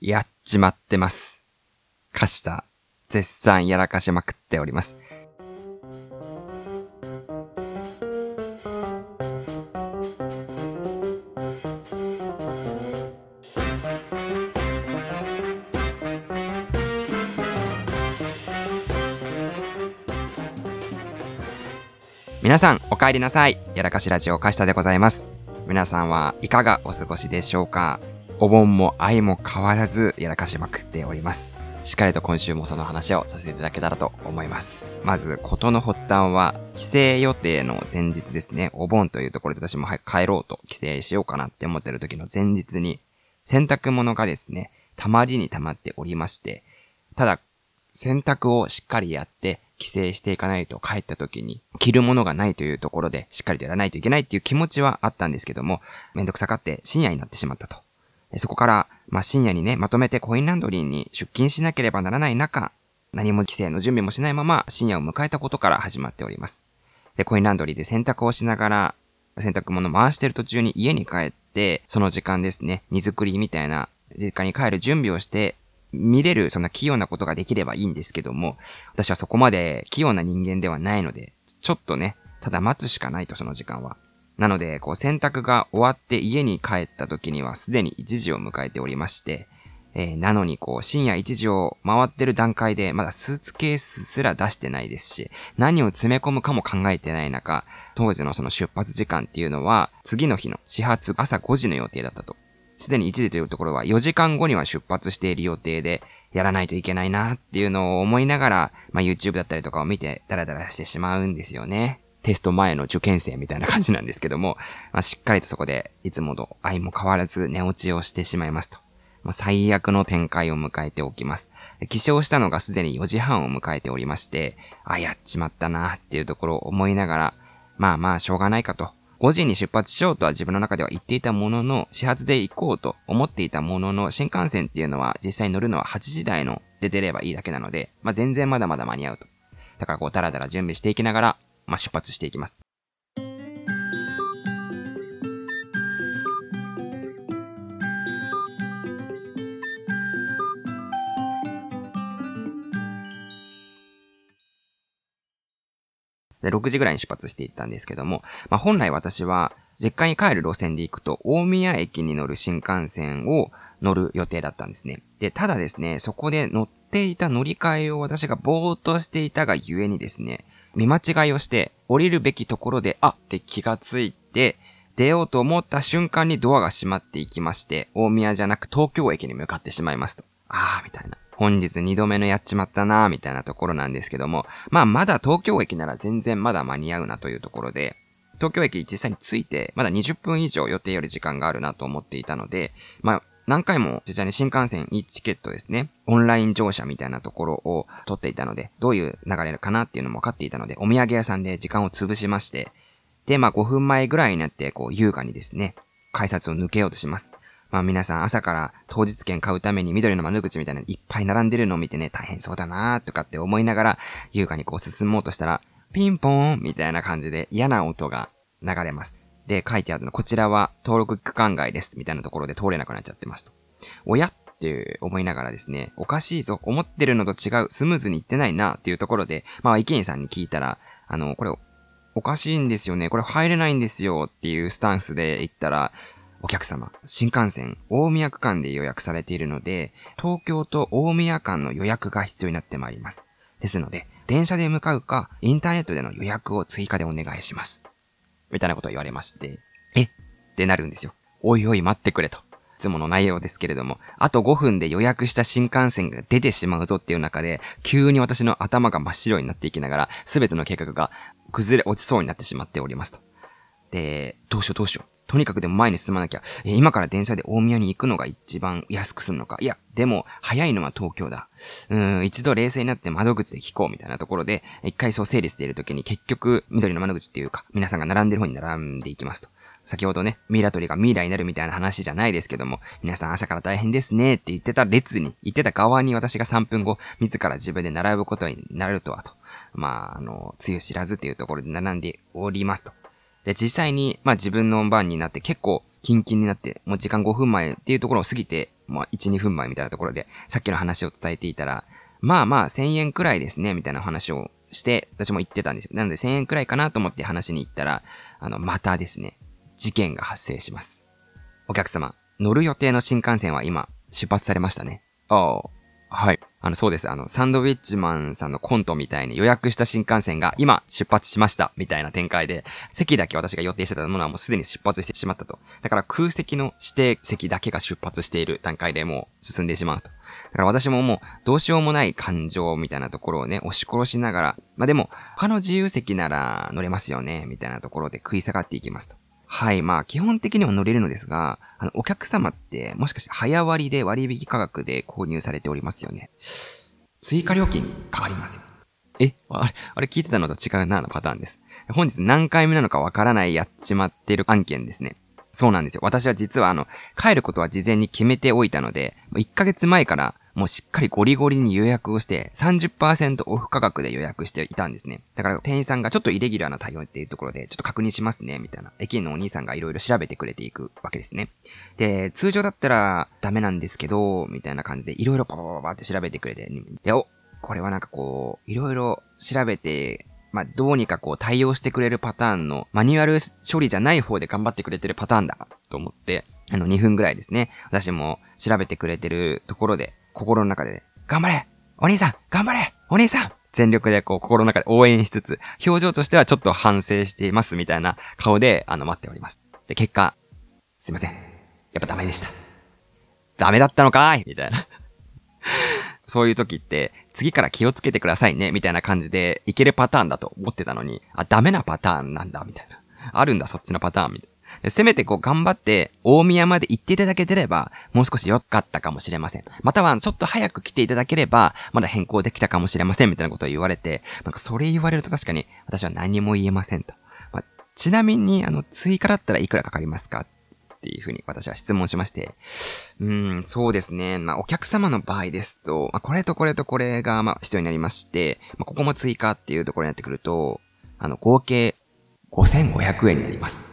やっちまってます。カシタ、絶賛やらかしまくっております。皆さん、お帰りなさい。やらかしラジオ、カシタでございます。皆さんはいかがお過ごしでしょうか？お盆も愛も変わらずやらかしまくっております。しっかりと今週もその話をさせていただけたらと思います。まず、ことの発端は、帰省予定の前日ですね。お盆というところで私も早く帰ろうと帰省しようかなって思ってる時の前日に、洗濯物がですね、たまりにたまっておりまして、ただ、洗濯をしっかりやって、帰省していかないと帰った時に着るものがないというところでしっかりとやらないといけないっていう気持ちはあったんですけども、めんどくさがって深夜になってしまったと。そこから、まあ、深夜にね、まとめてコインランドリーに出勤しなければならない中、何も帰省の準備もしないまま深夜を迎えたことから始まっております。で、コインランドリーで洗濯をしながら、洗濯物回してる途中に家に帰って、その時間ですね、荷造りみたいな、実家に帰る準備をして、見れる、そんな器用なことができればいいんですけども、私はそこまで器用な人間ではないので、ちょっとね、ただ待つしかないと、その時間は。なので、こう洗濯が終わって家に帰った時にはすでに1時を迎えておりまして、えー、なのにこう深夜1時を回ってる段階でまだスーツケースすら出してないですし、何を詰め込むかも考えてない中、当時のその出発時間っていうのは次の日の始発朝5時の予定だったと。すでに1時というところは4時間後には出発している予定で、やらないといけないなっていうのを思いながら、まあ YouTube だったりとかを見てダラダラしてしまうんですよね。テスト前の受験生みたいな感じなんですけども、まあ、しっかりとそこで、いつもと愛も変わらず寝落ちをしてしまいますと。まあ、最悪の展開を迎えておきます。起床したのがすでに4時半を迎えておりまして、あ、やっちまったなっていうところを思いながら、まあまあしょうがないかと。5時に出発しようとは自分の中では言っていたものの、始発で行こうと思っていたものの、新幹線っていうのは実際に乗るのは8時台ので出ればいいだけなので、まあ全然まだまだ間に合うと。だからこうダラダラ準備していきながら、まあ、出発していきます。で、6時ぐらいに出発していったんですけども、まあ、本来私は、実家に帰る路線で行くと、大宮駅に乗る新幹線を乗る予定だったんですね。で、ただですね、そこで乗っていた乗り換えを私がぼーっとしていたがゆえにですね、見間違いをして、降りるべきところで、あって気がついて、出ようと思った瞬間にドアが閉まっていきまして、大宮じゃなく東京駅に向かってしまいますと。あー、みたいな。本日二度目のやっちまったなー、みたいなところなんですけども、まあまだ東京駅なら全然まだ間に合うなというところで、東京駅実際に着いて、まだ20分以上予定より時間があるなと思っていたので、まあ、何回も実際に新幹線 e チケットですね、オンライン乗車みたいなところを取っていたので、どういう流れかなっていうのも分かっていたので、お土産屋さんで時間を潰しまして、で、まあ5分前ぐらいになって、こう優雅にですね、改札を抜けようとします。まあ皆さん朝から当日券買うために緑の窓口みたいなのいっぱい並んでるのを見てね、大変そうだなーとかって思いながら、優雅にこう進もうとしたら、ピンポーンみたいな感じで嫌な音が流れます。で、書いてあるの、こちらは登録区間外です、みたいなところで通れなくなっちゃってますと。おやって思いながらですね、おかしいぞ、思ってるのと違う、スムーズにいってないな、っていうところで、まあ、池員さんに聞いたら、あの、これ、おかしいんですよね、これ入れないんですよ、っていうスタンスで言ったら、お客様、新幹線、大宮区間で予約されているので、東京と大宮間の予約が必要になってまいります。ですので、電車で向かうか、インターネットでの予約を追加でお願いします。みたいなことを言われまして、え？ってなるんですよ。おいおい待ってくれと。いつもの内容ですけれども、あと5分で予約した新幹線が出てしまうぞっていう中で、急に私の頭が真っ白になっていきながら、すべての計画が崩れ落ちそうになってしまっておりますと。で、どうしようどうしよう。とにかくでも前に進まなきゃ、え今から電車で大宮に行くのが一番安くするのか？いや、でも、早いのは東京だ。うん、一度冷静になって窓口で聞こうみたいなところで、一回そう整理している時に結局、緑の窓口っていうか、皆さんが並んでる方に並んでいきますと。先ほどね、ミイラ取りがミイラになるみたいな話じゃないですけども、皆さん朝から大変ですねって言ってた列に、言ってた側に私が3分後、自ら自分で並ぶことになるとはと。まあ、あの、つゆ知らずっていうところで並んでおりますと。で、実際に、まあ自分の番になって結構キンキンになって、もう時間5分前っていうところを過ぎてまあ、1、2分前みたいなところで、さっきの話を伝えていたら、まあまあ、1000円くらいですね、みたいな話をして、私も言ってたんですよ。なので1000円くらいかなと思って話に行ったら、あの、またですね、事件が発生します。お客様、乗る予定の新幹線は今、出発されましたね。ああ、はい。あの、そうです。あの、サンドウィッチマンさんのコントみたいに予約した新幹線が今出発しました、みたいな展開で、席だけ私が予定してたものはもうすでに出発してしまったと。だから空席の指定席だけが出発している段階でもう進んでしまうと。だから私ももうどうしようもない感情みたいなところをね、押し殺しながら、まあでも、他の自由席なら乗れますよね、みたいなところで食い下がっていきますと。はい。まあ、基本的には乗れるのですが、あの、お客様って、もしかして早割で割引価格で購入されておりますよね。追加料金かかりますよ。えあれ、あれ聞いてたのと違うなのパターンです。本日何回目なのかわからないやっちまってる案件ですね。そうなんですよ。私は実はあの、帰ることは事前に決めておいたので、1ヶ月前からもうしっかりゴリゴリに予約をして30%オフ価格で予約していたんですね。だから店員さんがちょっとイレギュラーな対応っていうところでちょっと確認しますね、みたいな。駅員のお兄さんがいろいろ調べてくれていくわけですね。で、通常だったらダメなんですけど、みたいな感じでいろいろパパパパって調べてくれて、で、お、これはなんかこう、いろいろ調べて、まあ、どうにかこう対応してくれるパターンのマニュアル処理じゃない方で頑張ってくれてるパターンだと思って、あの2分ぐらいですね。私も調べてくれてるところで、心の中で、頑張れお兄さん頑張れお兄さん全力でこう心の中で応援しつつ、表情としてはちょっと反省していますみたいな顔で、あの、待っております。で、結果、すいません。やっぱダメでした。ダメだったのかいみたいな。そういう時って、次から気をつけてくださいね、みたいな感じで、いけるパターンだと思ってたのに、あ、ダメなパターンなんだ、みたいな。あるんだ、そっちのパターン、みたいな。せめてこう頑張って大宮まで行っていただけてれば、もう少し良かったかもしれません。またはちょっと早く来ていただければ、まだ変更できたかもしれませんみたいなことを言われて、なんかそれ言われると確かに私は何も言えませんと。まあ、ちなみに、あの、追加だったらいくらかかりますかっていうふうに私は質問しまして。うーん、そうですね。まあ、お客様の場合ですと、まあ、これとこれとこれが、まあ、必要になりまして、まあ、ここも追加っていうところになってくると、あの、合計5500円になります。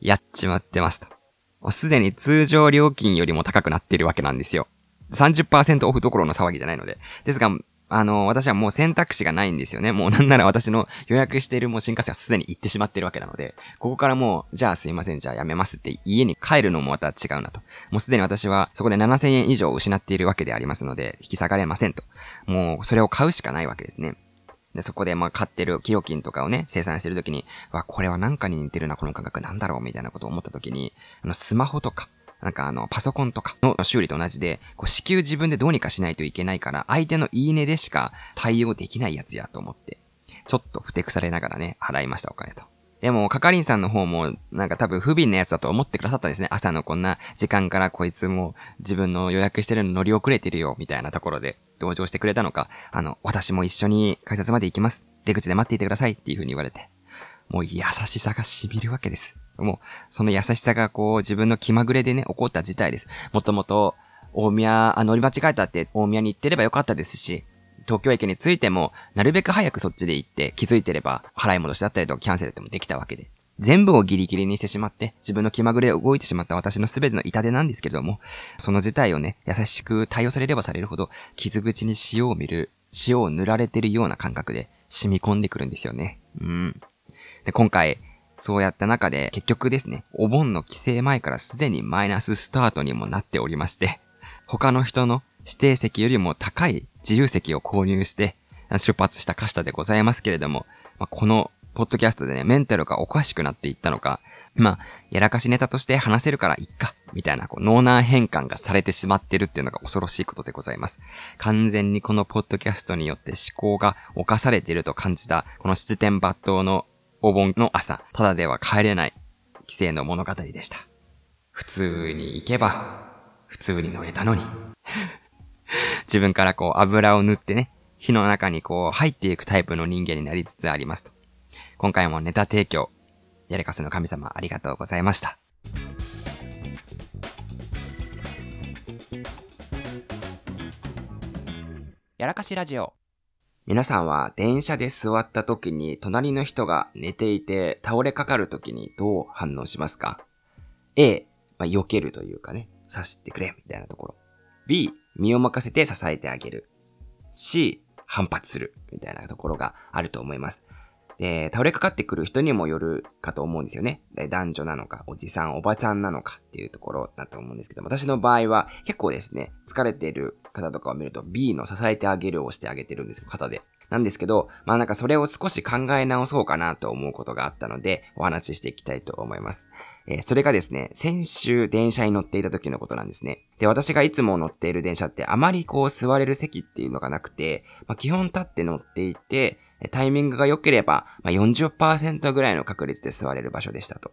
やっちまってますと。すでに通常料金よりも高くなっているわけなんですよ。30%オフどころの騒ぎじゃないので。ですが、あの、私はもう選択肢がないんですよね。もうなんなら私の予約しているもう新幹線はすでに行ってしまってるわけなので、ここからもう、じゃあすいません、じゃあやめますって家に帰るのもまた違うなと。もうすでに私はそこで7000円以上失っているわけでありますので、引き下がれませんと。もうそれを買うしかないわけですね。で、そこでまあ買ってる企業金とかをね、生産してるときに、わ、これはなんかに似てるな、この価格なんだろう、みたいなことを思ったときに、あの、スマホとか、なんかあの、パソコンとかの修理と同じで、こう、至急自分でどうにかしないといけないから、相手の言い値でしか対応できないやつやと思って、ちょっとふてくされながらね、払いました、お金と。でも、係員さんの方も、なんか多分不憫なやつだと思ってくださったんですね。朝のこんな時間からこいつも自分の予約してるの乗り遅れてるよ、みたいなところで同情してくれたのか、あの、私も一緒に改札まで行きます。出口で待っていてくださいっていう風に言われて。もう優しさが染みるわけです。もう、その優しさがこう自分の気まぐれでね、起こった事態です。もともと、大宮、あ、乗り間違えたって大宮に行ってればよかったですし、東京駅に着いても、なるべく早くそっちで行って気づいてれば、払い戻しだったりとかキャンセルでもできたわけで。全部をギリギリにしてしまって、自分の気まぐれを動いてしまった私の全ての痛手なんですけれども、その事態をね、優しく対応されればされるほど、傷口に塩を見る、塩を塗られてるような感覚で染み込んでくるんですよね。うん。で、今回、そうやった中で、結局ですね、お盆の帰省前からすでにマイナススタートにもなっておりまして、他の人の指定席よりも高い自由席を購入して、出発したカシタでございますけれども、まあ、この、ポッドキャストでね、メンタルがおかしくなっていったのか、まあ、やらかしネタとして話せるからいっか、みたいな、こう、脳内変換がされてしまってるっていうのが恐ろしいことでございます。完全にこのポッドキャストによって思考が犯されていると感じた、この七点抜刀のお盆の朝、ただでは帰れない、規制の物語でした。普通に行けば、普通に乗れたのに。自分からこう油を塗ってね、火の中にこう入っていくタイプの人間になりつつありますと。今回もネタ提供、やれかすの神様ありがとうございました。やらかしラジオ。皆さんは電車で座った時に隣の人が寝ていて倒れかかる時にどう反応しますか ?A、まあ、避けるというかね、させてくれ、みたいなところ。B、身を任せて支えてあげる。C、反発する、みたいなところがあると思います。で、倒れかかってくる人にもよるかと思うんですよね。男女なのか、おじさん、おばちゃんなのかっていうところだと思うんですけど、私の場合は結構ですね、疲れてる方とかを見ると B の支えてあげるをしてあげてるんですよ、肩で。なんですけど、まあなんかそれを少し考え直そうかなと思うことがあったので、お話ししていきたいと思います。えー、それがですね、先週電車に乗っていた時のことなんですね。で、私がいつも乗っている電車ってあまりこう座れる席っていうのがなくて、まあ基本立って乗っていて、タイミングが良ければ、まあ、40%ぐらいの確率で座れる場所でしたと。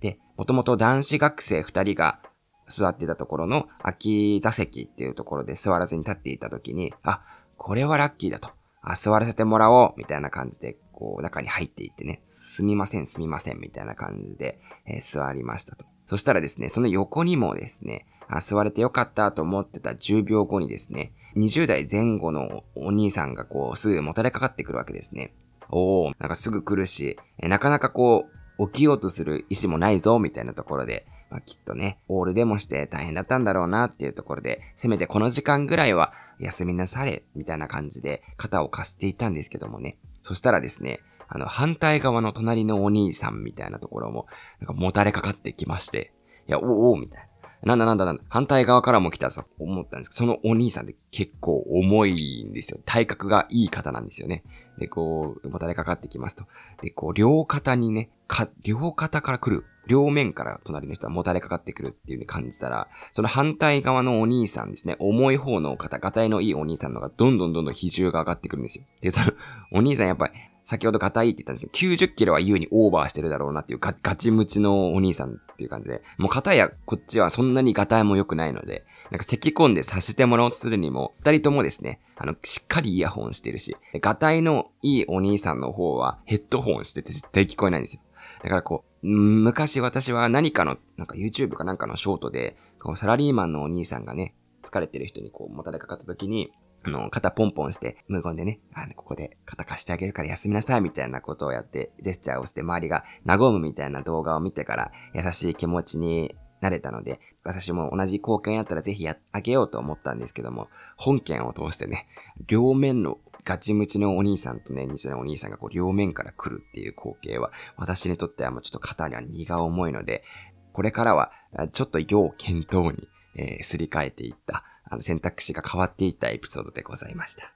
で、もともと男子学生2人が座ってたところの空き座席っていうところで座らずに立っていた時に、あ、これはラッキーだと。あ、座らせてもらおうみたいな感じで、こう、中に入っていってね、すみません、すみません、みたいな感じで、えー、座りましたと。そしたらですね、その横にもですね、あ、座れてよかったと思ってた10秒後にですね、20代前後のお兄さんがこう、すぐもたれかかってくるわけですね。おー、なんかすぐ来るし、なかなかこう、起きようとする意思もないぞ、みたいなところで、まあ、きっとね、オールでもして大変だったんだろうなっていうところで、せめてこの時間ぐらいは休みなされ、みたいな感じで肩を貸していたんですけどもね。そしたらですね、あの、反対側の隣のお兄さんみたいなところも、なんかもたれかかってきまして、いや、おおみたいな。なんだなんだなんだ、反対側からも来たと思ったんですけど、そのお兄さんって結構重いんですよ。体格がいい方なんですよね。で、こう、もたれかかってきますと。で、こう、両肩にね、か、両肩から来る。両面から隣の人はもたれかかってくるっていう風に感じたら、その反対側のお兄さんですね、重い方の方、ガタイのいいお兄さんのがどんどんどんどん比重が上がってくるんですよ。で、その、お兄さんやっぱり、先ほど硬いって言ったんですけど、90キロは優にオーバーしてるだろうなっていうガガチムチのお兄さんっていう感じで、もう硬やこっちはそんなにガタイも良くないので、なんか咳込んでさせてもらおうとするにも、二人ともですね、あの、しっかりイヤホンしてるし、ガタイのいいお兄さんの方はヘッドホンしてて絶対聞こえないんですよ。だからこう、昔私は何かの、なんか YouTube かなんかのショートで、こうサラリーマンのお兄さんがね、疲れてる人にこう、もたれかかった時に、あの、肩ポンポンして、無言でね、あの、ここで肩貸してあげるから休みなさいみたいなことをやって、ジェスチャーをして周りが和むみたいな動画を見てから、優しい気持ちになれたので、私も同じ貢献やったらぜひやあげようと思ったんですけども、本件を通してね、両面のガチムチのお兄さんとね、西のお兄さんがこう両面から来るっていう光景は、私にとってはもうちょっと肩には荷が重いので、これからは、ちょっと要検討に、えー、すり替えていった、あの選択肢が変わっていったエピソードでございました。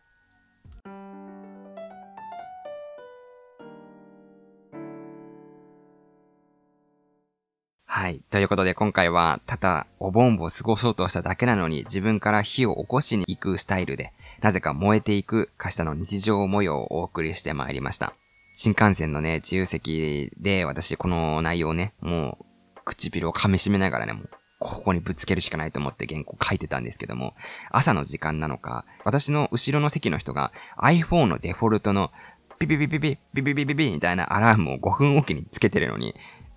はい。ということで今回は、ただお盆を過ごそうとしただけなのに自分から火を起こしに行くスタイルで、なぜか燃えていく明日の日常模様をお送りしてまいりました。新幹線のね、自由席で私この内容ね、もう唇を噛み締めながらね、もうここにぶつけるしかないと思って原稿書いてたんですけども、朝の時間なのか、私の後ろの席の人が iPhone のデフォルトのピピピピピ、ピピピピピみたいなアラームを5分おきにつけてるのに、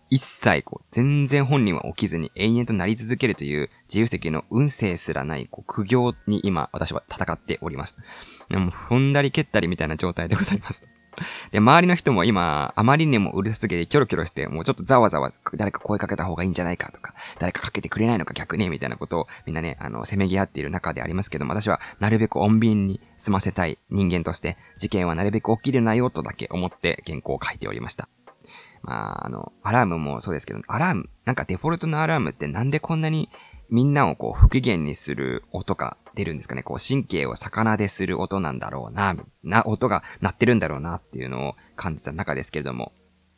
一切こう、全然本人は起きずに永遠となり続けるという自由席の運勢すらないこう苦行に今私は戦っております。でも踏んだり蹴ったりみたいな状態でございます。で、周りの人も今、あまりにもうるさすぎてキョロキョロして、もうちょっとざわざわ誰か声かけた方がいいんじゃないかとか、誰かかけてくれないのか逆にみたいなことをみんなね、あの、せめぎ合っている中でありますけども、私はなるべく穏便に済ませたい人間として、事件はなるべく起きるなよとだけ思って原稿を書いておりました。まあ、あの、アラームもそうですけど、アラーム、なんかデフォルトのアラームってなんでこんなにみんなをこう不機嫌にする音が出るんですかね。こう神経を魚でする音なんだろうな、な、音が鳴ってるんだろうなっていうのを感じた中ですけれども。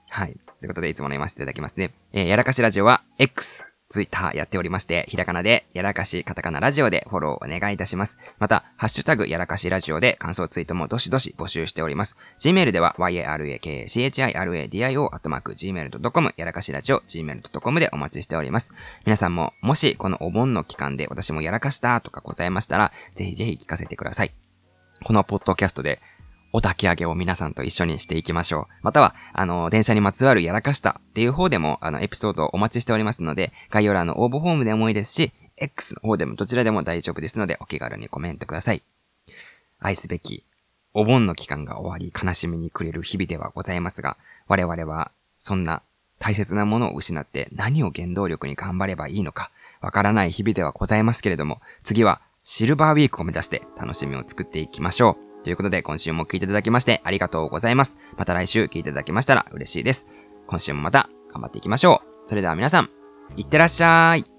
はい。ということでいつもの言わせていただきますね。えー、やらかしラジオは X ツイッターやっておりまして、ひらがなで、やらかし、カタカナラジオでフォローお願いいたします。また、ハッシュタグ、やらかしラジオで感想ツイートもどしどし募集しております。Gmail では、yarakachiradio、アットマーク、gmail.com、やらかしラジオ、gmail.com でお待ちしております。皆さんも、もし、このお盆の期間で私もやらかしたとかございましたら、ぜひぜひ聞かせてください。このポッドキャストでお焚き上げを皆さんと一緒にしていきましょう。または、あの、電車にまつわるやらかしたっていう方でも、あの、エピソードをお待ちしておりますので、概要欄の応募フォームでもいいですし、X の方でもどちらでも大丈夫ですので、お気軽にコメントください。愛すべき、お盆の期間が終わり悲しみに暮れる日々ではございますが、我々は、そんな大切なものを失って何を原動力に頑張ればいいのか、わからない日々ではございますけれども、次はシルバーウィークを目指して楽しみを作っていきましょう。ということで、今週も聞いていただきましてありがとうございます。また来週聞いていただけましたら嬉しいです。今週もまた頑張っていきましょう。それでは皆さん、いってらっしゃい。